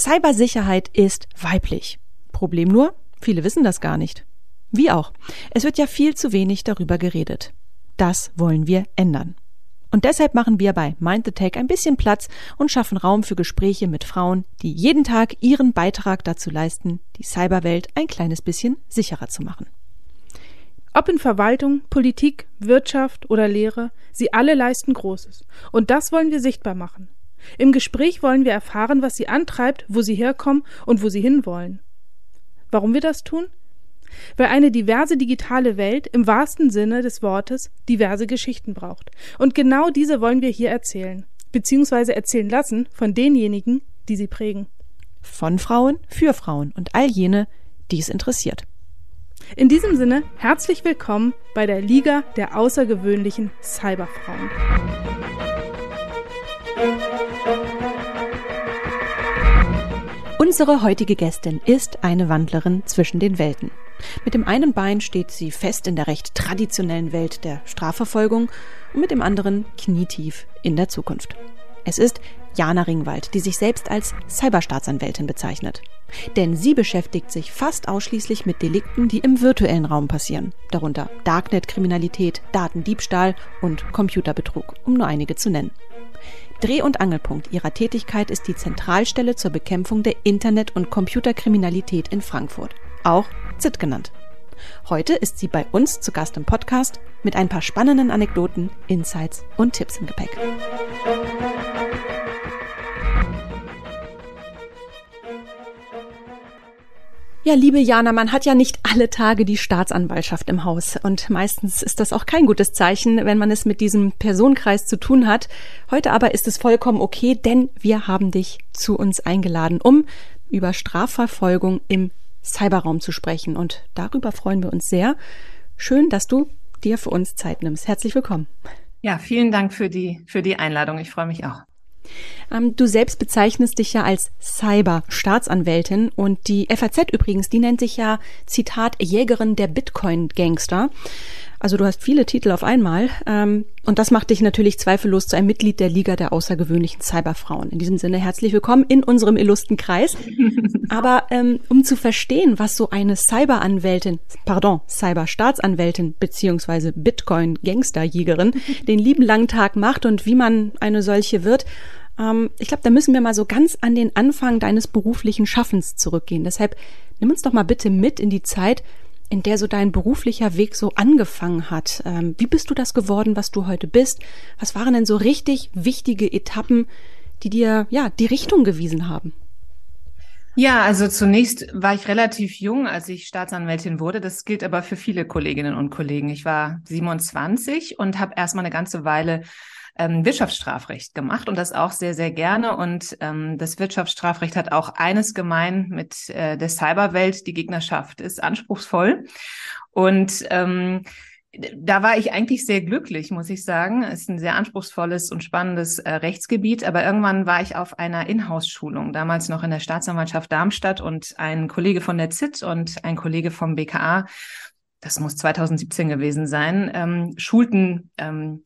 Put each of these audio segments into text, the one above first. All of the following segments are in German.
Cybersicherheit ist weiblich. Problem nur, viele wissen das gar nicht. Wie auch. Es wird ja viel zu wenig darüber geredet. Das wollen wir ändern. Und deshalb machen wir bei Mind the Tech ein bisschen Platz und schaffen Raum für Gespräche mit Frauen, die jeden Tag ihren Beitrag dazu leisten, die Cyberwelt ein kleines bisschen sicherer zu machen. Ob in Verwaltung, Politik, Wirtschaft oder Lehre, sie alle leisten Großes. Und das wollen wir sichtbar machen. Im Gespräch wollen wir erfahren, was sie antreibt, wo sie herkommen und wo sie hinwollen. Warum wir das tun? Weil eine diverse digitale Welt im wahrsten Sinne des Wortes diverse Geschichten braucht. Und genau diese wollen wir hier erzählen, beziehungsweise erzählen lassen von denjenigen, die sie prägen. Von Frauen für Frauen und all jene, die es interessiert. In diesem Sinne herzlich willkommen bei der Liga der außergewöhnlichen Cyberfrauen. Unsere heutige Gästin ist eine Wandlerin zwischen den Welten. Mit dem einen Bein steht sie fest in der recht traditionellen Welt der Strafverfolgung und mit dem anderen knietief in der Zukunft. Es ist Jana Ringwald, die sich selbst als Cyberstaatsanwältin bezeichnet. Denn sie beschäftigt sich fast ausschließlich mit Delikten, die im virtuellen Raum passieren, darunter Darknet-Kriminalität, Datendiebstahl und Computerbetrug, um nur einige zu nennen. Dreh- und Angelpunkt ihrer Tätigkeit ist die Zentralstelle zur Bekämpfung der Internet- und Computerkriminalität in Frankfurt, auch ZIT genannt. Heute ist sie bei uns zu Gast im Podcast mit ein paar spannenden Anekdoten, Insights und Tipps im Gepäck. Ja, liebe Jana, man hat ja nicht alle Tage die Staatsanwaltschaft im Haus. Und meistens ist das auch kein gutes Zeichen, wenn man es mit diesem Personenkreis zu tun hat. Heute aber ist es vollkommen okay, denn wir haben dich zu uns eingeladen, um über Strafverfolgung im Cyberraum zu sprechen. Und darüber freuen wir uns sehr. Schön, dass du dir für uns Zeit nimmst. Herzlich willkommen. Ja, vielen Dank für die, für die Einladung. Ich freue mich auch. Ähm, du selbst bezeichnest dich ja als Cyber-Staatsanwältin und die FAZ übrigens, die nennt sich ja, Zitat, Jägerin der Bitcoin-Gangster. Also du hast viele Titel auf einmal ähm, und das macht dich natürlich zweifellos zu einem Mitglied der Liga der außergewöhnlichen Cyberfrauen. In diesem Sinne herzlich willkommen in unserem illustren Kreis. Aber ähm, um zu verstehen, was so eine Cyberanwältin, pardon, Cyberstaatsanwältin beziehungsweise Bitcoin-Gangsterjägerin den lieben langen Tag macht und wie man eine solche wird, ähm, ich glaube, da müssen wir mal so ganz an den Anfang deines beruflichen Schaffens zurückgehen. Deshalb nimm uns doch mal bitte mit in die Zeit, in der so dein beruflicher Weg so angefangen hat. Ähm, wie bist du das geworden, was du heute bist? Was waren denn so richtig wichtige Etappen, die dir ja die Richtung gewiesen haben? Ja, also zunächst war ich relativ jung, als ich Staatsanwältin wurde. Das gilt aber für viele Kolleginnen und Kollegen. Ich war 27 und habe erstmal eine ganze Weile ähm, Wirtschaftsstrafrecht gemacht und das auch sehr, sehr gerne. Und ähm, das Wirtschaftsstrafrecht hat auch eines gemein mit äh, der Cyberwelt. Die Gegnerschaft ist anspruchsvoll. Und ähm, da war ich eigentlich sehr glücklich, muss ich sagen. Es ist ein sehr anspruchsvolles und spannendes äh, Rechtsgebiet. Aber irgendwann war ich auf einer Inhouse-Schulung, damals noch in der Staatsanwaltschaft Darmstadt und ein Kollege von der ZIT und ein Kollege vom BKA, das muss 2017 gewesen sein, ähm, schulten ähm,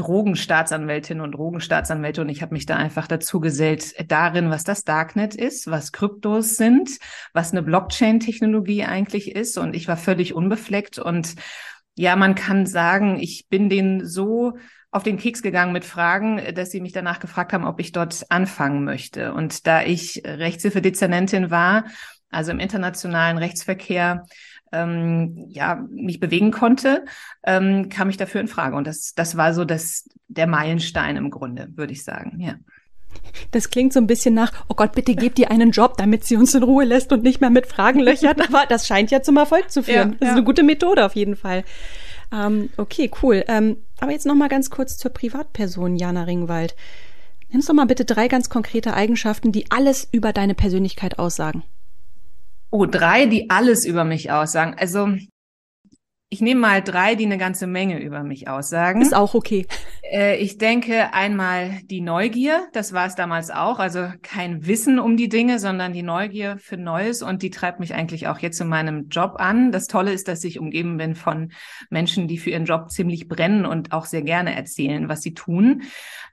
Drogenstaatsanwältin und Drogenstaatsanwälte und ich habe mich da einfach dazu gesellt darin, was das Darknet ist, was Kryptos sind, was eine Blockchain-Technologie eigentlich ist und ich war völlig unbefleckt und ja, man kann sagen, ich bin denen so auf den Keks gegangen mit Fragen, dass sie mich danach gefragt haben, ob ich dort anfangen möchte. Und da ich Rechtshilfedezernentin war, also im internationalen Rechtsverkehr, ähm, ja, mich bewegen konnte, ähm, kam ich dafür in Frage. Und das, das war so das, der Meilenstein im Grunde, würde ich sagen, ja. Das klingt so ein bisschen nach, oh Gott, bitte gebt ihr einen Job, damit sie uns in Ruhe lässt und nicht mehr mit Fragen löchert. Aber das scheint ja zum Erfolg zu führen. Ja, das ist ja. eine gute Methode auf jeden Fall. Ähm, okay, cool. Ähm, aber jetzt noch mal ganz kurz zur Privatperson Jana Ringwald. Nimm doch mal bitte drei ganz konkrete Eigenschaften, die alles über deine Persönlichkeit aussagen. Oh, drei, die alles über mich aussagen. Also Ich nehme mal drei, die eine ganze Menge über mich aussagen. Ist auch okay. Äh, ich denke einmal die Neugier, das war es damals auch, also kein Wissen um die Dinge, sondern die Neugier für Neues und die treibt mich eigentlich auch jetzt in meinem Job an. Das Tolle ist, dass ich umgeben bin von Menschen, die für ihren Job ziemlich brennen und auch sehr gerne erzählen, was sie tun.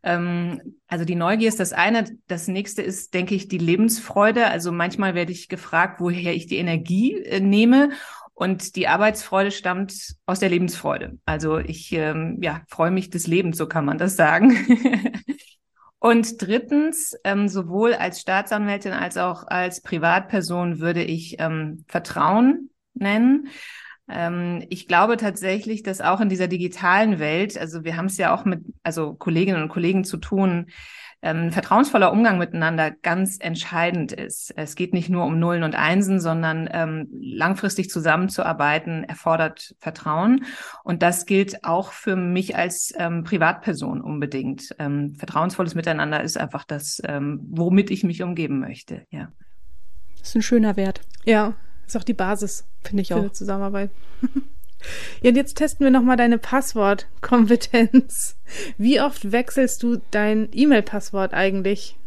Ähm, also die Neugier ist das eine. Das nächste ist, denke ich, die Lebensfreude. Also manchmal werde ich gefragt, woher ich die Energie äh, nehme. Und die Arbeitsfreude stammt aus der Lebensfreude. Also ich ähm, ja, freue mich des Lebens, so kann man das sagen. Und drittens, ähm, sowohl als Staatsanwältin als auch als Privatperson würde ich ähm, Vertrauen nennen. Ähm, ich glaube tatsächlich, dass auch in dieser digitalen Welt, also wir haben es ja auch mit also Kolleginnen und Kollegen zu tun, ähm, vertrauensvoller Umgang miteinander ganz entscheidend ist. Es geht nicht nur um Nullen und Einsen, sondern ähm, langfristig zusammenzuarbeiten erfordert Vertrauen. Und das gilt auch für mich als ähm, Privatperson unbedingt. Ähm, vertrauensvolles Miteinander ist einfach das, ähm, womit ich mich umgeben möchte. Ja. Das ist ein schöner Wert. Ja, ist auch die Basis, finde ich für auch. eine Zusammenarbeit. Ja, und jetzt testen wir nochmal deine Passwortkompetenz. Wie oft wechselst du dein E-Mail-Passwort eigentlich?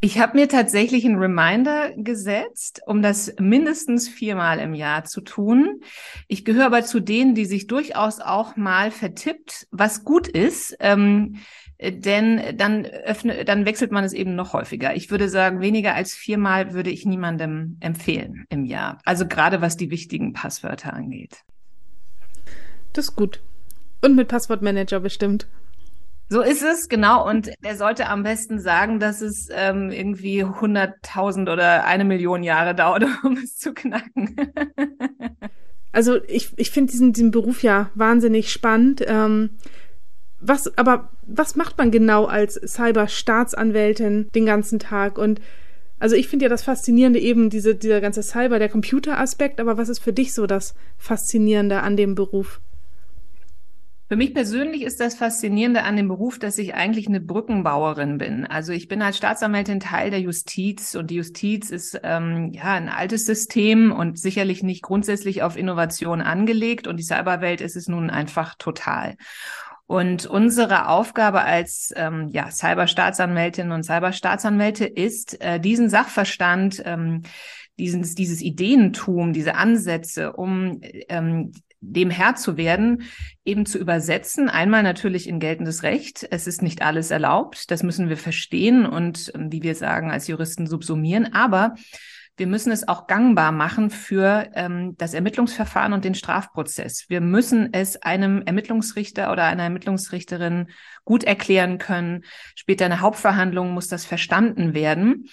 Ich habe mir tatsächlich einen Reminder gesetzt, um das mindestens viermal im Jahr zu tun. Ich gehöre aber zu denen, die sich durchaus auch mal vertippt, was gut ist. Ähm, denn dann öffne, dann wechselt man es eben noch häufiger. Ich würde sagen, weniger als viermal würde ich niemandem empfehlen im Jahr. Also gerade was die wichtigen Passwörter angeht. Das ist gut. Und mit Passwortmanager bestimmt. So ist es, genau. Und er sollte am besten sagen, dass es ähm, irgendwie 100.000 oder eine Million Jahre dauert, um es zu knacken. also ich, ich finde diesen, diesen Beruf ja wahnsinnig spannend. Ähm, was, aber was macht man genau als Cyber-Staatsanwältin den ganzen Tag? Und also ich finde ja das Faszinierende eben diese, dieser ganze Cyber, der Computeraspekt, aber was ist für dich so das Faszinierende an dem Beruf? Für mich persönlich ist das Faszinierende an dem Beruf, dass ich eigentlich eine Brückenbauerin bin. Also ich bin als Staatsanwältin Teil der Justiz und die Justiz ist ähm, ja ein altes System und sicherlich nicht grundsätzlich auf Innovation angelegt und die Cyberwelt ist es nun einfach total. Und unsere Aufgabe als ähm, ja, Cyberstaatsanwältinnen und Cyberstaatsanwälte ist, äh, diesen Sachverstand, ähm, dieses, dieses Ideentum, diese Ansätze, um ähm, dem Herr zu werden, eben zu übersetzen. Einmal natürlich in geltendes Recht. Es ist nicht alles erlaubt. Das müssen wir verstehen und, ähm, wie wir sagen, als Juristen subsumieren. Aber wir müssen es auch gangbar machen für ähm, das Ermittlungsverfahren und den Strafprozess. Wir müssen es einem Ermittlungsrichter oder einer Ermittlungsrichterin gut erklären können. Später in der Hauptverhandlung muss das verstanden werden.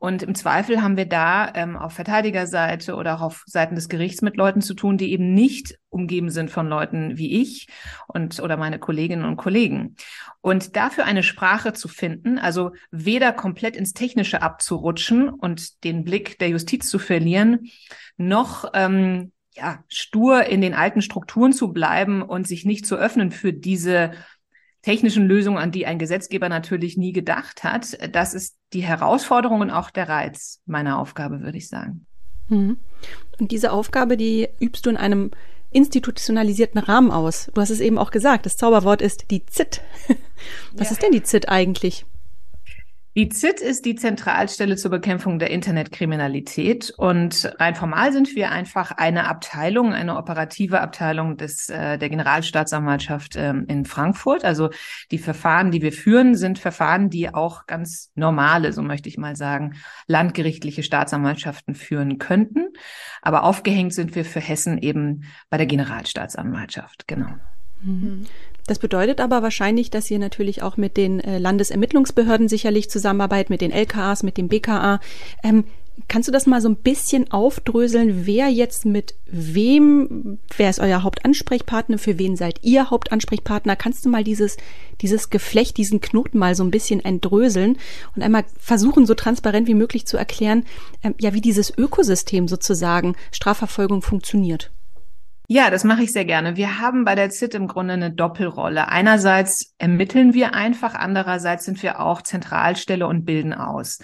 Und im Zweifel haben wir da ähm, auf Verteidigerseite oder auch auf Seiten des Gerichts mit Leuten zu tun, die eben nicht umgeben sind von Leuten wie ich und oder meine Kolleginnen und Kollegen. Und dafür eine Sprache zu finden, also weder komplett ins Technische abzurutschen und den Blick der Justiz zu verlieren, noch ähm, ja, stur in den alten Strukturen zu bleiben und sich nicht zu öffnen für diese technischen Lösungen, an die ein Gesetzgeber natürlich nie gedacht hat. Das ist die Herausforderung und auch der Reiz meiner Aufgabe, würde ich sagen. Mhm. Und diese Aufgabe, die übst du in einem institutionalisierten Rahmen aus. Du hast es eben auch gesagt, das Zauberwort ist die ZIT. Was ja. ist denn die ZIT eigentlich? Die ZIT ist die Zentralstelle zur Bekämpfung der Internetkriminalität und rein formal sind wir einfach eine Abteilung, eine operative Abteilung des äh, der Generalstaatsanwaltschaft ähm, in Frankfurt. Also die Verfahren, die wir führen, sind Verfahren, die auch ganz normale, so möchte ich mal sagen, landgerichtliche Staatsanwaltschaften führen könnten. Aber aufgehängt sind wir für Hessen eben bei der Generalstaatsanwaltschaft. Genau. Mhm. Das bedeutet aber wahrscheinlich, dass ihr natürlich auch mit den äh, Landesermittlungsbehörden sicherlich zusammenarbeitet, mit den LKAs, mit dem BKA. Ähm, kannst du das mal so ein bisschen aufdröseln, wer jetzt mit wem, wer ist euer Hauptansprechpartner, für wen seid ihr Hauptansprechpartner? Kannst du mal dieses, dieses Geflecht, diesen Knoten mal so ein bisschen entdröseln und einmal versuchen, so transparent wie möglich zu erklären, ähm, ja, wie dieses Ökosystem sozusagen Strafverfolgung funktioniert? Ja, das mache ich sehr gerne. Wir haben bei der ZIT im Grunde eine Doppelrolle. Einerseits ermitteln wir einfach, andererseits sind wir auch Zentralstelle und bilden aus.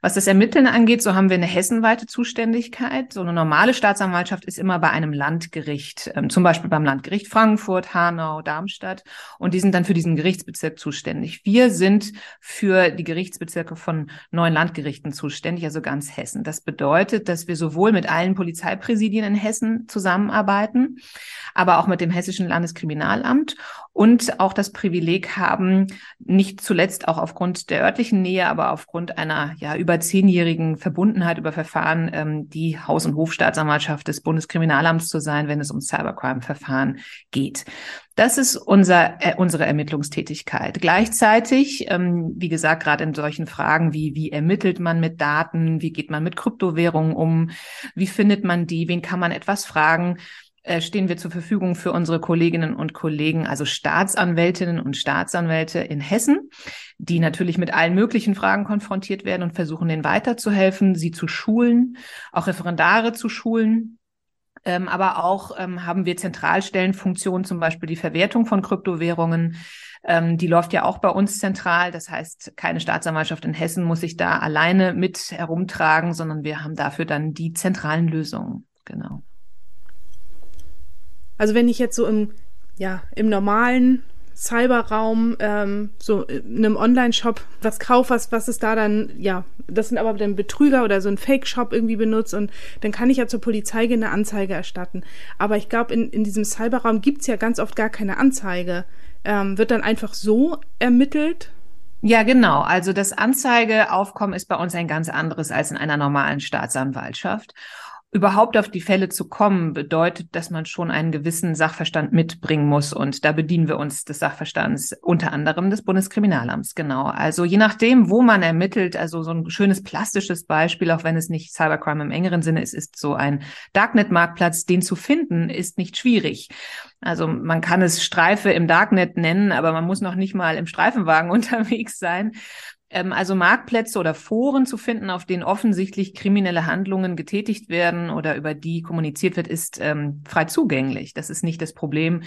Was das Ermitteln angeht, so haben wir eine hessenweite Zuständigkeit. So eine normale Staatsanwaltschaft ist immer bei einem Landgericht, ähm, zum Beispiel beim Landgericht Frankfurt, Hanau, Darmstadt. Und die sind dann für diesen Gerichtsbezirk zuständig. Wir sind für die Gerichtsbezirke von neun Landgerichten zuständig, also ganz Hessen. Das bedeutet, dass wir sowohl mit allen Polizeipräsidien in Hessen zusammenarbeiten, aber auch mit dem Hessischen Landeskriminalamt und auch das Privileg haben, nicht zuletzt auch aufgrund der örtlichen Nähe, aber aufgrund einer ja über zehnjährigen Verbundenheit über Verfahren ähm, die Haus- und Hofstaatsanwaltschaft des Bundeskriminalamts zu sein, wenn es um Cybercrime-Verfahren geht. Das ist unser, äh, unsere Ermittlungstätigkeit. Gleichzeitig, ähm, wie gesagt, gerade in solchen Fragen wie, wie ermittelt man mit Daten, wie geht man mit Kryptowährungen um, wie findet man die, wen kann man etwas fragen, stehen wir zur Verfügung für unsere Kolleginnen und Kollegen, also Staatsanwältinnen und Staatsanwälte in Hessen, die natürlich mit allen möglichen Fragen konfrontiert werden und versuchen, denen weiterzuhelfen, sie zu schulen, auch Referendare zu schulen. Ähm, aber auch ähm, haben wir Zentralstellenfunktionen, zum Beispiel die Verwertung von Kryptowährungen. Ähm, die läuft ja auch bei uns zentral. Das heißt, keine Staatsanwaltschaft in Hessen muss sich da alleine mit herumtragen, sondern wir haben dafür dann die zentralen Lösungen. Genau. Also wenn ich jetzt so im, ja, im normalen Cyberraum, ähm, so in einem Online-Shop was kaufe, was, was ist da dann, ja, das sind aber dann Betrüger oder so ein Fake-Shop irgendwie benutzt und dann kann ich ja zur Polizei eine Anzeige erstatten. Aber ich glaube, in, in diesem Cyberraum gibt's ja ganz oft gar keine Anzeige. Ähm, wird dann einfach so ermittelt? Ja, genau. Also das Anzeigeaufkommen ist bei uns ein ganz anderes als in einer normalen Staatsanwaltschaft überhaupt auf die Fälle zu kommen, bedeutet, dass man schon einen gewissen Sachverstand mitbringen muss. Und da bedienen wir uns des Sachverstands unter anderem des Bundeskriminalamts. Genau. Also je nachdem, wo man ermittelt, also so ein schönes plastisches Beispiel, auch wenn es nicht Cybercrime im engeren Sinne ist, ist so ein Darknet-Marktplatz, den zu finden, ist nicht schwierig. Also man kann es Streife im Darknet nennen, aber man muss noch nicht mal im Streifenwagen unterwegs sein. Ähm, also Marktplätze oder Foren zu finden, auf denen offensichtlich kriminelle Handlungen getätigt werden oder über die kommuniziert wird, ist ähm, frei zugänglich. Das ist nicht das Problem.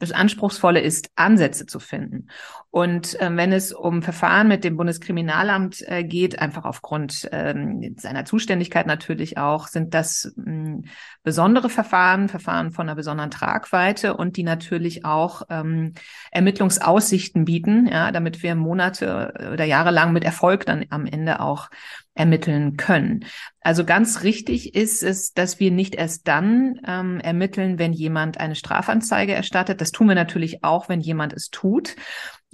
Das Anspruchsvolle ist, Ansätze zu finden. Und äh, wenn es um Verfahren mit dem Bundeskriminalamt äh, geht, einfach aufgrund ähm, seiner Zuständigkeit natürlich auch, sind das mh, hm, besondere Verfahren, Verfahren von einer besonderen Tragweite und die natürlich auch ähm, Ermittlungsaussichten bieten, ja, damit wir Monate oder Jahre lang mit Erfolg dann am Ende auch ermitteln können. Also ganz richtig ist es, dass wir nicht erst dann ähm, ermitteln, wenn jemand eine Strafanzeige erstattet. Das tun wir natürlich auch, wenn jemand es tut.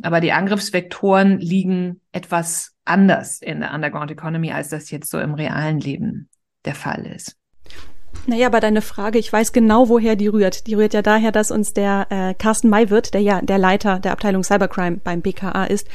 Aber die Angriffsvektoren liegen etwas anders in der Underground Economy, als das jetzt so im realen Leben der Fall ist. Naja, aber deine Frage, ich weiß genau, woher die rührt. Die rührt ja daher, dass uns der äh, Carsten Maywirt, der ja der Leiter der Abteilung Cybercrime beim BKA ist,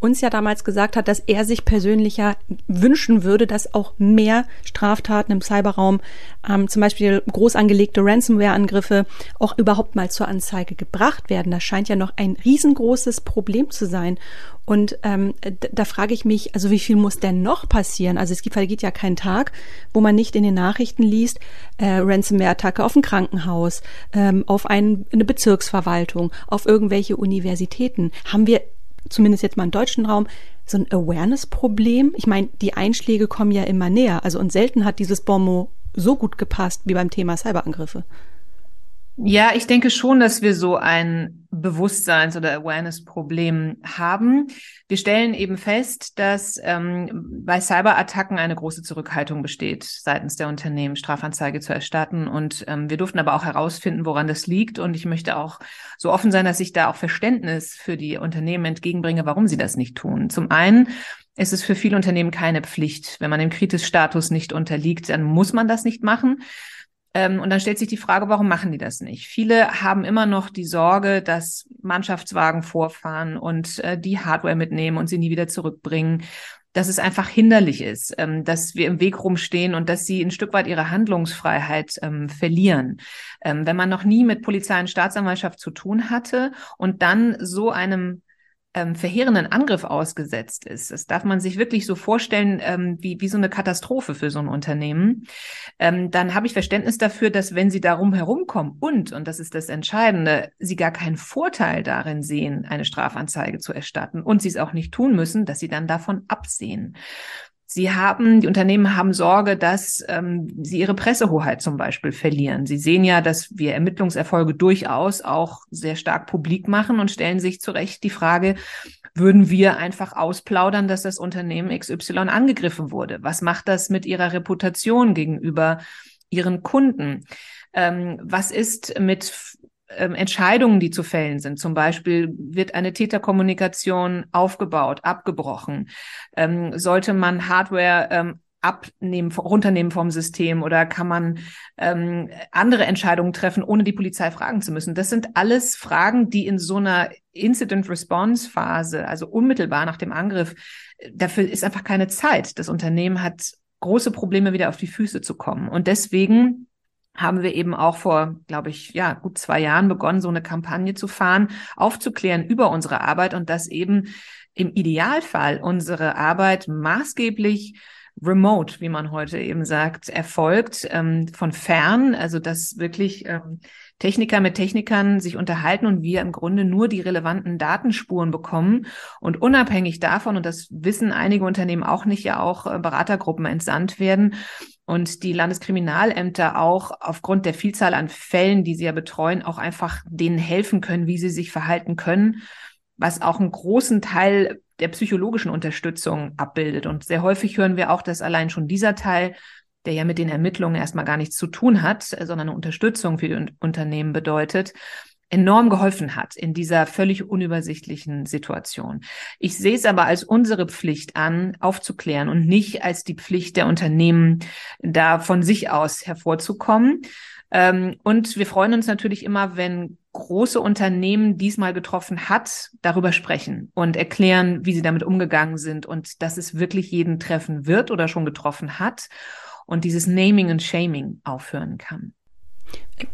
uns ja damals gesagt hat, dass er sich persönlich ja wünschen würde, dass auch mehr Straftaten im Cyberraum, ähm, zum Beispiel groß angelegte Ransomware-Angriffe, auch überhaupt mal zur Anzeige gebracht werden. Das scheint ja noch ein riesengroßes Problem zu sein. Und ähm, da frage ich mich, also wie viel muss denn noch passieren? Also es gibt, vergeht ja kein Tag, wo man nicht in den Nachrichten liest, äh, Ransomware-Attacke auf ein Krankenhaus, ähm, auf ein, eine Bezirksverwaltung, auf irgendwelche Universitäten. Haben wir zumindest jetzt mal im deutschen Raum, so ein Awareness-Problem? Ich meine, die Einschläge kommen ja immer näher. Also und selten hat dieses Bonmot so gut gepasst wie beim Thema Cyberangriffe. Ja, ich denke schon, dass wir so ein Bewusstseins- oder Awareness-Problem haben. Wir stellen eben fest, dass ähm, bei Cyberattacken eine große Zurückhaltung besteht, seitens der Unternehmen Strafanzeige zu erstatten. Und ähm, wir durften aber auch herausfinden, woran das liegt. Und ich möchte auch so offen sein, dass ich da auch Verständnis für die Unternehmen entgegenbringe, warum sie das nicht tun. Zum einen ist es für viele Unternehmen keine Pflicht. Wenn man dem Kritis-Status nicht unterliegt, dann muss man das nicht machen. Ähm, und dann stellt sich die Frage, warum machen die das nicht? Viele haben immer noch die Sorge, dass Mannschaftswagen vorfahren und äh, die Hardware mitnehmen und sie nie wieder zurückbringen dass es einfach hinderlich ist, ähm, dass wir im Weg rumstehen und dass sie ein Stück weit ihre Handlungsfreiheit ähm, verlieren. Ähm, wenn man noch nie mit Polizei und Staatsanwaltschaft zu tun hatte und dann so einem ähm, verheerenden Angriff ausgesetzt ist. Das darf man sich wirklich so vorstellen, ähm, wie, wie so eine Katastrophe für so ein Unternehmen. Ähm, dann habe ich Verständnis dafür, dass wenn sie darum herumkommen und, und das ist das Entscheidende, sie gar keinen Vorteil darin sehen, eine Strafanzeige zu erstatten und sie es auch nicht tun müssen, dass sie dann davon absehen. Sie haben, die Unternehmen haben Sorge, dass ähm, sie ihre Pressehoheit zum Beispiel verlieren. Sie sehen ja, dass wir Ermittlungserfolge durchaus auch sehr stark publik machen und stellen sich zu Recht die Frage, würden wir einfach ausplaudern, dass das Unternehmen XY angegriffen wurde? Was macht das mit ihrer Reputation gegenüber ihren Kunden? Ähm, was ist mit ähm, Entscheidungen, die zu fällen sind. Zum Beispiel wird eine Täterkommunikation aufgebaut, abgebrochen. Ähm, sollte man Hardware ähm, abnehmen, runternehmen vom System oder kann man ähm, andere Entscheidungen treffen, ohne die Polizei fragen zu müssen? Das sind alles Fragen, die in so einer Incident-Response-Phase, also unmittelbar nach dem Angriff, dafür ist einfach keine Zeit. Das Unternehmen hat große Probleme, wieder auf die Füße zu kommen. Und deswegen haben wir eben auch vor, glaube ich, ja, gut zwei Jahren begonnen, so eine Kampagne zu fahren, aufzuklären über unsere Arbeit und dass eben im Idealfall unsere Arbeit maßgeblich remote, wie man heute eben sagt, erfolgt, ähm, von fern, also dass wirklich ähm, Techniker mit Technikern sich unterhalten und wir im Grunde nur die relevanten Datenspuren bekommen. Und unabhängig davon, und das wissen einige Unternehmen auch nicht, ja auch äh, Beratergruppen entsandt werden und die Landeskriminalämter auch aufgrund der Vielzahl an Fällen, die sie ja betreuen, auch einfach denen helfen können, wie sie sich verhalten können, was auch einen großen Teil der psychologischen Unterstützung abbildet. Und sehr häufig hören wir auch, dass allein schon dieser Teil, der ja mit den Ermittlungen erstmal gar nichts zu tun hat, sondern eine Unterstützung für die Unternehmen bedeutet, enorm geholfen hat in dieser völlig unübersichtlichen Situation. Ich sehe es aber als unsere Pflicht an, aufzuklären und nicht als die Pflicht der Unternehmen, da von sich aus hervorzukommen. Ähm, und wir freuen uns natürlich immer, wenn große Unternehmen diesmal getroffen hat, darüber sprechen und erklären, wie sie damit umgegangen sind und dass es wirklich jeden treffen wird oder schon getroffen hat und dieses Naming and Shaming aufhören kann.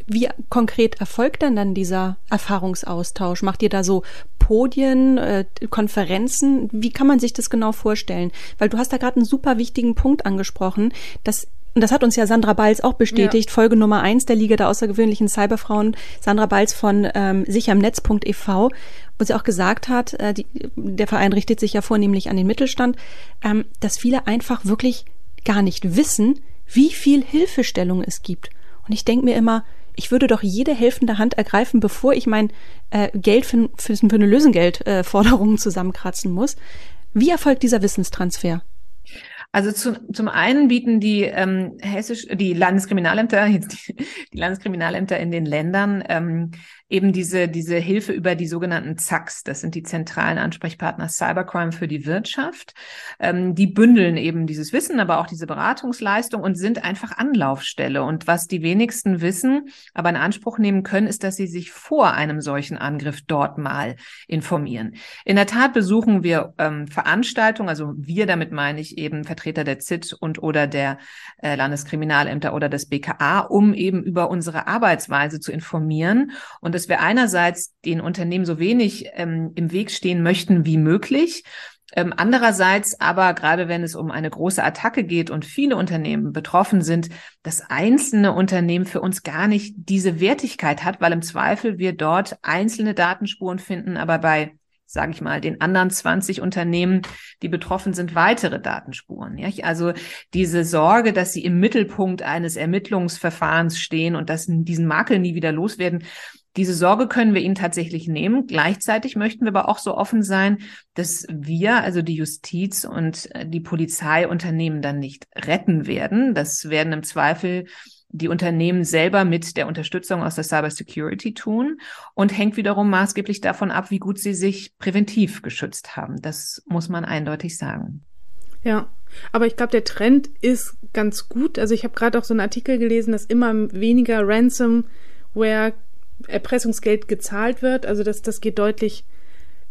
Wie konkret erfolgt denn dann dieser Erfahrungsaustausch? Macht ihr da so Podien, äh, Konferenzen? Wie kann man sich das genau vorstellen? Weil du hast da gerade einen super wichtigen Punkt angesprochen, dass und das hat uns ja Sandra Balz auch bestätigt, ja. Folge Nummer eins der Liga der außergewöhnlichen Cyberfrauen, Sandra Balz von ähm, sichermnetz.ev, wo sie auch gesagt hat, äh, die, der Verein richtet sich ja vornehmlich an den Mittelstand, ähm, dass viele einfach wirklich gar nicht wissen, wie viel Hilfestellung es gibt. Und ich denke mir immer, ich würde doch jede helfende Hand ergreifen, bevor ich mein äh, Geld für, für, für eine Lösengeldforderung äh, zusammenkratzen muss. Wie erfolgt dieser Wissenstransfer? Also zu, zum einen bieten die ähm, hessisch, die Landeskriminalämter, die Landeskriminalämter in den Ländern ähm, eben diese, diese Hilfe über die sogenannten ZACs. Das sind die zentralen Ansprechpartner Cybercrime für die Wirtschaft. Ähm, die bündeln eben dieses Wissen, aber auch diese Beratungsleistung und sind einfach Anlaufstelle. Und was die wenigsten wissen, aber in Anspruch nehmen können, ist, dass sie sich vor einem solchen Angriff dort mal informieren. In der Tat besuchen wir ähm, Veranstaltungen, also wir, damit meine ich eben Vertreter der ZIT und oder der äh, Landeskriminalämter oder des BKA, um eben über unsere Arbeitsweise zu informieren. Und dass wir einerseits den Unternehmen so wenig ähm, im Weg stehen möchten wie möglich. Ähm, andererseits aber, gerade wenn es um eine große Attacke geht und viele Unternehmen betroffen sind, das einzelne Unternehmen für uns gar nicht diese Wertigkeit hat, weil im Zweifel wir dort einzelne Datenspuren finden, aber bei sage ich mal, den anderen 20 Unternehmen, die betroffen sind, weitere Datenspuren. Ja? Also diese Sorge, dass sie im Mittelpunkt eines Ermittlungsverfahrens stehen und dass diesen Makel nie wieder loswerden, diese Sorge können wir ihnen tatsächlich nehmen. Gleichzeitig möchten wir aber auch so offen sein, dass wir, also die Justiz und äh, die Polizei Unternehmen dann nicht retten werden. Das werden im Zweifel die Unternehmen selber mit der Unterstützung aus der Cybersecurity tun und hängt wiederum maßgeblich davon ab, wie gut sie sich präventiv geschützt haben. Das muss man eindeutig sagen. Ja, aber ich glaube, der Trend ist ganz gut. Also ich habe gerade auch so einen Artikel gelesen, dass immer weniger Ransomware Erpressungsgeld gezahlt wird. Also das, das geht deutlich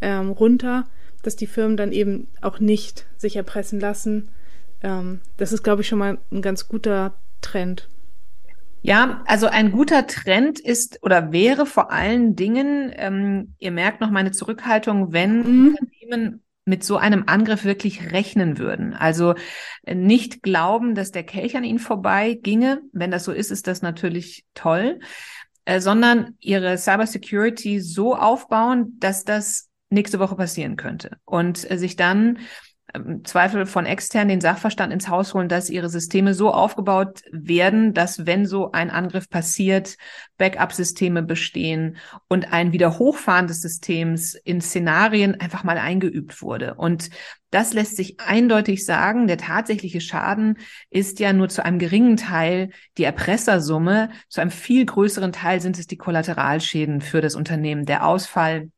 ähm, runter, dass die Firmen dann eben auch nicht sich erpressen lassen. Ähm, das ist, glaube ich, schon mal ein ganz guter Trend. Ja, also ein guter Trend ist oder wäre vor allen Dingen, ähm, ihr merkt noch meine Zurückhaltung, wenn mhm. Unternehmen mit so einem Angriff wirklich rechnen würden. Also äh, nicht glauben, dass der Kelch an ihnen vorbei ginge. Wenn das so ist, ist das natürlich toll, äh, sondern ihre Cybersecurity so aufbauen, dass das nächste Woche passieren könnte. Und äh, sich dann ähm, Zweifel von extern den Sachverstand ins Haus holen, dass ihre Systeme so aufgebaut werden, dass wenn so ein Angriff passiert, Backup-Systeme bestehen und ein Wiederhochfahren des Systems in Szenarien einfach mal eingeübt wurde. Und das lässt sich eindeutig sagen. Der tatsächliche Schaden ist ja nur zu einem geringen Teil die Erpressersumme. Zu einem viel größeren Teil sind es die Kollateralschäden für das Unternehmen. Der Ausfall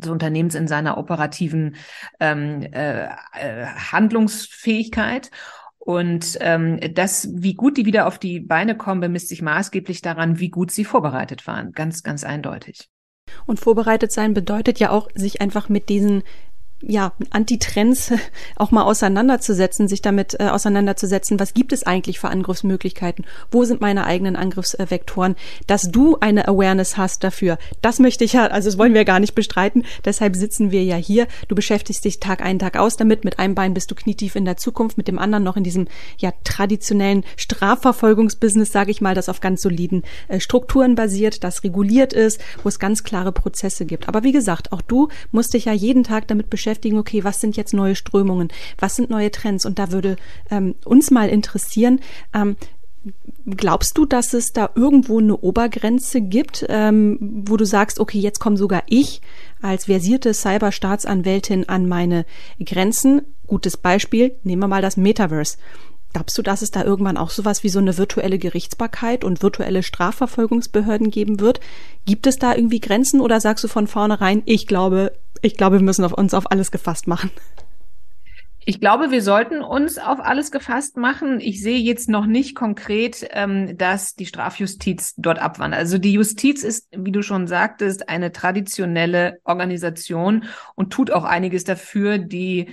des Unternehmens in seiner operativen ähm, äh, äh, Handlungsfähigkeit. Und ähm, das, wie gut die wieder auf die Beine kommen, bemisst sich maßgeblich daran, wie gut sie vorbereitet waren. Ganz, ganz eindeutig. Und vorbereitet sein bedeutet ja auch, sich einfach mit diesen ja, Antitrends auch mal auseinanderzusetzen, sich damit äh, auseinanderzusetzen, was gibt es eigentlich für Angriffsmöglichkeiten, wo sind meine eigenen Angriffsvektoren, dass du eine Awareness hast dafür, das möchte ich ja, also das wollen wir gar nicht bestreiten, deshalb sitzen wir ja hier, du beschäftigst dich Tag ein, Tag aus damit, mit einem Bein bist du knietief in der Zukunft, mit dem anderen noch in diesem ja traditionellen Strafverfolgungsbusiness, sage ich mal, das auf ganz soliden äh, Strukturen basiert, das reguliert ist, wo es ganz klare Prozesse gibt. Aber wie gesagt, auch du musst dich ja jeden Tag damit beschäftigen, beschäftigen, okay, was sind jetzt neue Strömungen, was sind neue Trends? Und da würde ähm, uns mal interessieren, ähm, Glaubst du, dass es da irgendwo eine Obergrenze gibt, ähm, wo du sagst, okay, jetzt komme sogar ich als versierte Cyberstaatsanwältin an meine Grenzen? Gutes Beispiel, nehmen wir mal das Metaverse. Glaubst du, dass es da irgendwann auch sowas wie so eine virtuelle Gerichtsbarkeit und virtuelle Strafverfolgungsbehörden geben wird? Gibt es da irgendwie Grenzen oder sagst du von vornherein, ich glaube, ich glaube, wir müssen auf uns auf alles gefasst machen? Ich glaube, wir sollten uns auf alles gefasst machen. Ich sehe jetzt noch nicht konkret, ähm, dass die Strafjustiz dort abwandert. Also die Justiz ist, wie du schon sagtest, eine traditionelle Organisation und tut auch einiges dafür, die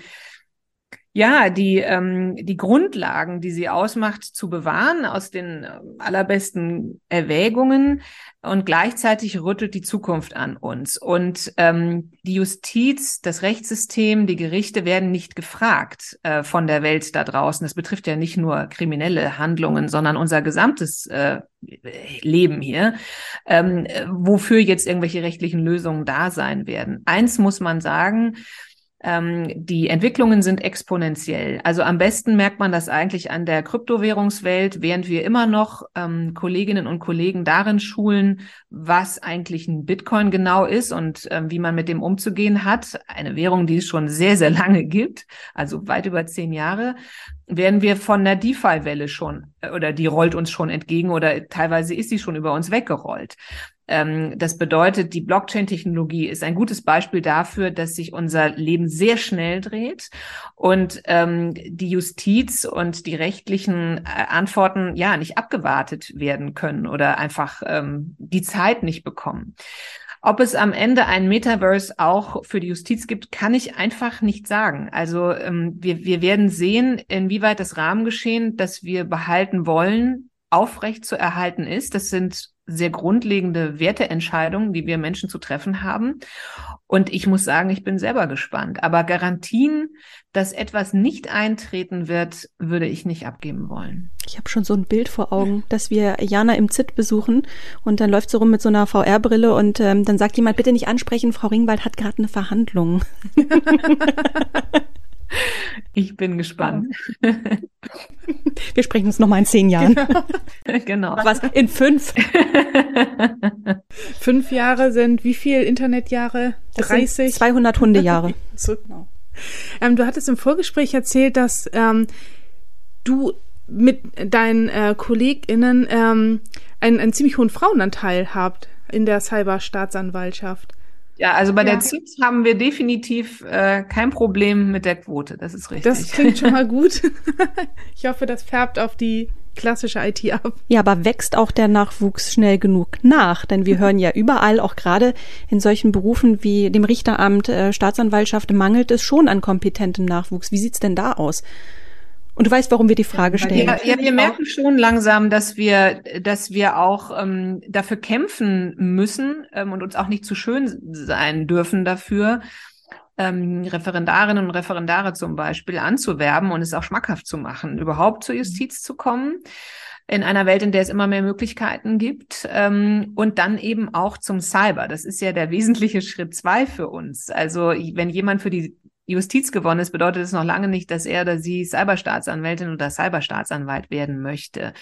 ja, die, ähm, die Grundlagen, die sie ausmacht, zu bewahren aus den äh, allerbesten Erwägungen und gleichzeitig rüttelt die Zukunft an uns. Und ähm, die Justiz, das Rechtssystem, die Gerichte werden nicht gefragt äh, von der Welt da draußen. Das betrifft ja nicht nur kriminelle Handlungen, sondern unser gesamtes äh, Leben hier, ähm, wofür jetzt irgendwelche rechtlichen Lösungen da sein werden. Eins muss man sagen, ähm, die Entwicklungen sind exponentiell. Also am besten merkt man das eigentlich an der Kryptowährungswelt, während wir immer noch ähm, Kolleginnen und Kollegen darin schulen, was eigentlich ein Bitcoin genau ist und ähm, wie man mit dem umzugehen hat. Eine Währung, die es schon sehr, sehr lange gibt, also weit über zehn Jahre, werden wir von der DeFi-Welle schon äh, oder die rollt uns schon entgegen oder teilweise ist sie schon über uns weggerollt. Ähm, das bedeutet, die Blockchain-Technologie ist ein gutes Beispiel dafür, dass sich unser Leben sehr schnell dreht und ähm, die Justiz und die rechtlichen äh, Antworten ja nicht abgewartet werden können oder einfach ähm, die Zeit nicht bekommen. Ob es am Ende ein Metaverse auch für die Justiz gibt, kann ich einfach nicht sagen. Also ähm, wir, wir werden sehen, inwieweit das Rahmengeschehen, das wir behalten wollen, aufrecht zu erhalten ist. Das sind sehr grundlegende Werteentscheidungen, die wir Menschen zu treffen haben. Und ich muss sagen, ich bin selber gespannt. Aber Garantien, dass etwas nicht eintreten wird, würde ich nicht abgeben wollen. Ich habe schon so ein Bild vor Augen, dass wir Jana im ZIT besuchen und dann läuft sie rum mit so einer VR-Brille und ähm, dann sagt jemand, bitte nicht ansprechen, Frau Ringwald hat gerade eine Verhandlung. Ich bin gespannt. Wir sprechen uns nochmal in zehn Jahren. Genau. genau. Was? In fünf? fünf Jahre sind wie viel Internetjahre? 30? 200 Hundejahre. so, genau. Ähm, du hattest im Vorgespräch erzählt, dass ähm, du mit deinen äh, KollegInnen ähm, einen, einen ziemlich hohen Frauenanteil habt in der Cyberstaatsanwaltschaft. Ja, also bei ja. der ZIPS haben wir definitiv äh, kein Problem mit der Quote. Das ist richtig. Das klingt schon mal gut. ich hoffe, das färbt auf die klassische IT ab. Ja, aber wächst auch der Nachwuchs schnell genug nach? Denn wir hören ja überall, auch gerade in solchen Berufen wie dem Richteramt, äh, Staatsanwaltschaft, mangelt es schon an kompetentem Nachwuchs. Wie sieht's denn da aus? Und du weißt, warum wir die Frage stellen. Ja, ja wir merken schon langsam, dass wir, dass wir auch ähm, dafür kämpfen müssen ähm, und uns auch nicht zu schön sein dürfen dafür, ähm, Referendarinnen und Referendare zum Beispiel anzuwerben und es auch schmackhaft zu machen, überhaupt zur Justiz zu kommen in einer Welt, in der es immer mehr Möglichkeiten gibt ähm, und dann eben auch zum Cyber. Das ist ja der wesentliche Schritt zwei für uns. Also wenn jemand für die Justiz gewonnen ist, bedeutet es noch lange nicht, dass er oder sie Cyberstaatsanwältin oder Cyberstaatsanwalt werden möchte.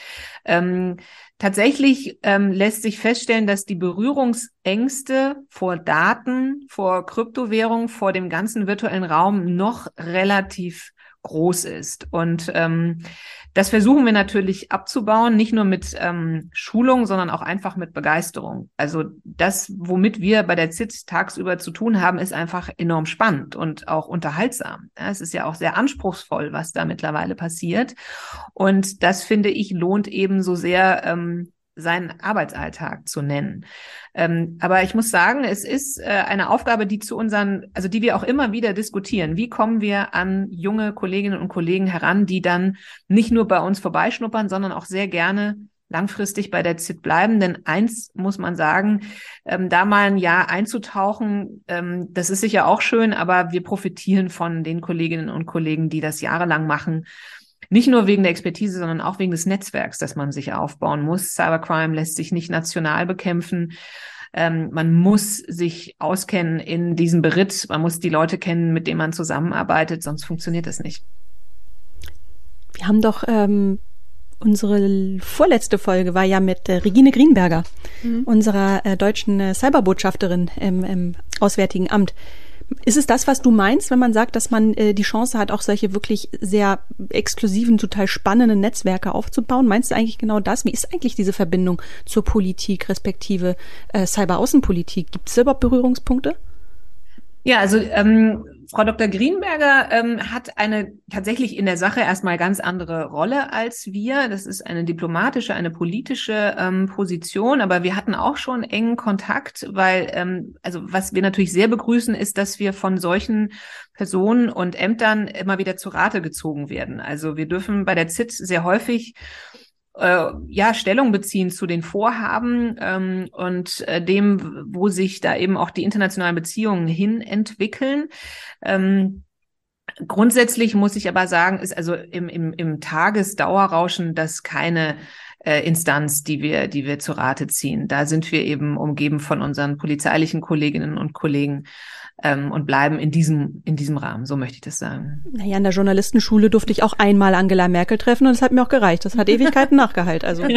Ähm, tatsächlich ähm, lässt sich feststellen, dass die Berührungsängste vor Daten, vor Kryptowährungen, vor dem ganzen virtuellen Raum noch relativ groß ist. Und ähm, das versuchen wir natürlich abzubauen, nicht nur mit ähm, Schulung, sondern auch einfach mit Begeisterung. Also das, womit wir bei der ZIT tagsüber zu tun haben, ist einfach enorm spannend und auch unterhaltsam. Ja, es ist ja auch sehr anspruchsvoll, was da mittlerweile passiert. Und das finde ich lohnt eben so sehr, ähm, seinen Arbeitsalltag zu nennen. Ähm, aber ich muss sagen, es ist äh, eine Aufgabe, die zu unseren, also die wir auch immer wieder diskutieren. Wie kommen wir an junge Kolleginnen und Kollegen heran, die dann nicht nur bei uns vorbeischnuppern, sondern auch sehr gerne langfristig bei der ZIT bleiben. Denn eins muss man sagen, ähm, da mal ein Jahr einzutauchen, ähm, das ist sicher auch schön, aber wir profitieren von den Kolleginnen und Kollegen, die das jahrelang machen nicht nur wegen der Expertise, sondern auch wegen des Netzwerks, das man sich aufbauen muss. Cybercrime lässt sich nicht national bekämpfen. Ähm, man muss sich auskennen in diesem Beritt. Man muss die Leute kennen, mit denen man zusammenarbeitet, sonst funktioniert das nicht. Wir haben doch ähm, unsere vorletzte Folge war ja mit äh, Regine Greenberger, mhm. unserer äh, deutschen äh, Cyberbotschafterin im, im Auswärtigen Amt. Ist es das, was du meinst, wenn man sagt, dass man äh, die Chance hat, auch solche wirklich sehr exklusiven, total spannenden Netzwerke aufzubauen? Meinst du eigentlich genau das? Wie ist eigentlich diese Verbindung zur Politik respektive äh, Cyberaußenpolitik? Gibt es überhaupt Berührungspunkte? Ja, also ähm, Frau Dr. Greenberger ähm, hat eine tatsächlich in der Sache erstmal ganz andere Rolle als wir. Das ist eine diplomatische, eine politische ähm, Position, aber wir hatten auch schon engen Kontakt, weil ähm, also was wir natürlich sehr begrüßen, ist, dass wir von solchen Personen und Ämtern immer wieder zu Rate gezogen werden. Also wir dürfen bei der ZIT sehr häufig äh, ja Stellung beziehen zu den Vorhaben ähm, und äh, dem, wo sich da eben auch die internationalen Beziehungen hin entwickeln. Ähm, grundsätzlich muss ich aber sagen, ist also im, im, im Tagesdauerrauschen das keine äh, Instanz, die wir, die wir zu Rate ziehen. Da sind wir eben umgeben von unseren polizeilichen Kolleginnen und Kollegen ähm, und bleiben in diesem, in diesem Rahmen. So möchte ich das sagen. Naja, in der Journalistenschule durfte ich auch einmal Angela Merkel treffen und das hat mir auch gereicht. Das hat Ewigkeiten nachgeheilt. Also.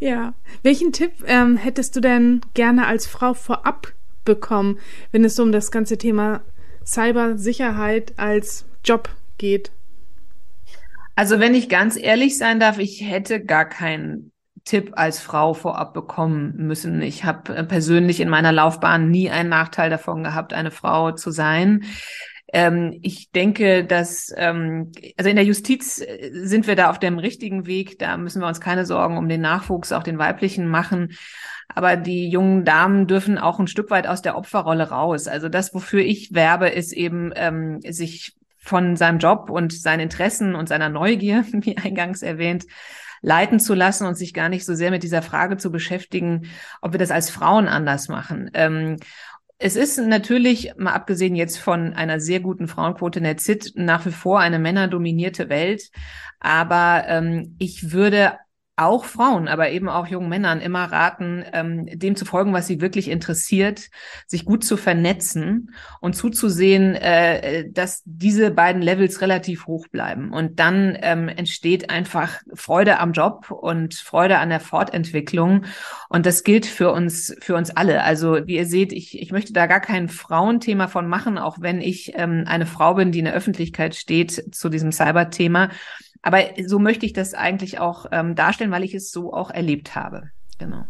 ja. Welchen Tipp ähm, hättest du denn gerne als Frau vorab bekommen, wenn es um das ganze Thema Cybersicherheit als Job geht? Also wenn ich ganz ehrlich sein darf, ich hätte gar keinen Tipp als Frau vorab bekommen müssen. Ich habe äh, persönlich in meiner Laufbahn nie einen Nachteil davon gehabt, eine Frau zu sein. Ähm, ich denke, dass, ähm, also in der Justiz äh, sind wir da auf dem richtigen Weg. Da müssen wir uns keine Sorgen um den Nachwuchs, auch den weiblichen machen. Aber die jungen Damen dürfen auch ein Stück weit aus der Opferrolle raus. Also das, wofür ich werbe, ist eben, ähm, sich von seinem Job und seinen Interessen und seiner Neugier, wie eingangs erwähnt, leiten zu lassen und sich gar nicht so sehr mit dieser Frage zu beschäftigen, ob wir das als Frauen anders machen. Ähm, es ist natürlich, mal abgesehen jetzt von einer sehr guten Frauenquote in der ZIT, nach wie vor eine männerdominierte Welt. Aber ähm, ich würde auch Frauen, aber eben auch jungen Männern immer raten, ähm, dem zu folgen, was sie wirklich interessiert, sich gut zu vernetzen und zuzusehen, äh, dass diese beiden Levels relativ hoch bleiben. Und dann ähm, entsteht einfach Freude am Job und Freude an der Fortentwicklung. Und das gilt für uns, für uns alle. Also wie ihr seht, ich, ich möchte da gar kein Frauenthema von machen, auch wenn ich ähm, eine Frau bin, die in der Öffentlichkeit steht zu diesem Cyber-Thema. Aber so möchte ich das eigentlich auch ähm, darstellen, weil ich es so auch erlebt habe. Genau.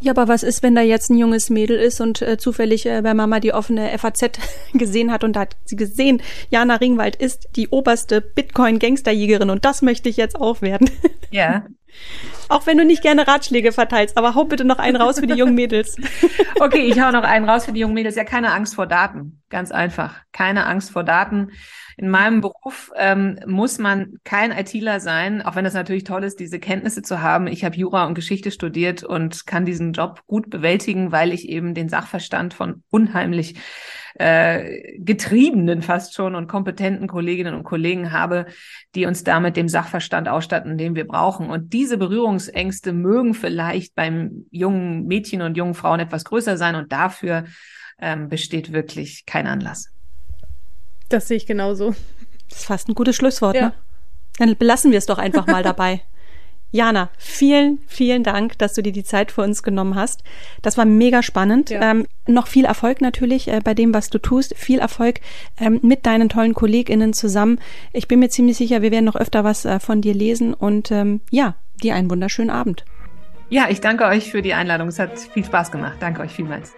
Ja, aber was ist, wenn da jetzt ein junges Mädel ist und äh, zufällig äh, bei Mama die offene FAZ gesehen hat und da hat sie gesehen, Jana Ringwald ist die oberste Bitcoin-Gangsterjägerin und das möchte ich jetzt auch werden. Ja. Auch wenn du nicht gerne Ratschläge verteilst, aber hau bitte noch einen raus für die jungen Mädels. okay, ich hau noch einen raus für die jungen Mädels. Ja, keine Angst vor Daten. Ganz einfach. Keine Angst vor Daten. In meinem Beruf ähm, muss man kein ITler sein, auch wenn es natürlich toll ist, diese Kenntnisse zu haben. Ich habe Jura und Geschichte studiert und kann diesen Job gut bewältigen, weil ich eben den Sachverstand von unheimlich äh, getriebenen fast schon und kompetenten Kolleginnen und Kollegen habe, die uns damit dem Sachverstand ausstatten, den wir brauchen. Und diese Berührungsängste mögen vielleicht beim jungen Mädchen und jungen Frauen etwas größer sein und dafür ähm, besteht wirklich kein Anlass. Das sehe ich genauso. Das ist fast ein gutes Schlusswort, ja. ne? Dann belassen wir es doch einfach mal dabei. Jana, vielen, vielen Dank, dass du dir die Zeit für uns genommen hast. Das war mega spannend. Ja. Ähm, noch viel Erfolg natürlich äh, bei dem, was du tust. Viel Erfolg ähm, mit deinen tollen KollegInnen zusammen. Ich bin mir ziemlich sicher, wir werden noch öfter was äh, von dir lesen und ähm, ja, dir einen wunderschönen Abend. Ja, ich danke euch für die Einladung. Es hat viel Spaß gemacht. Danke euch vielmals.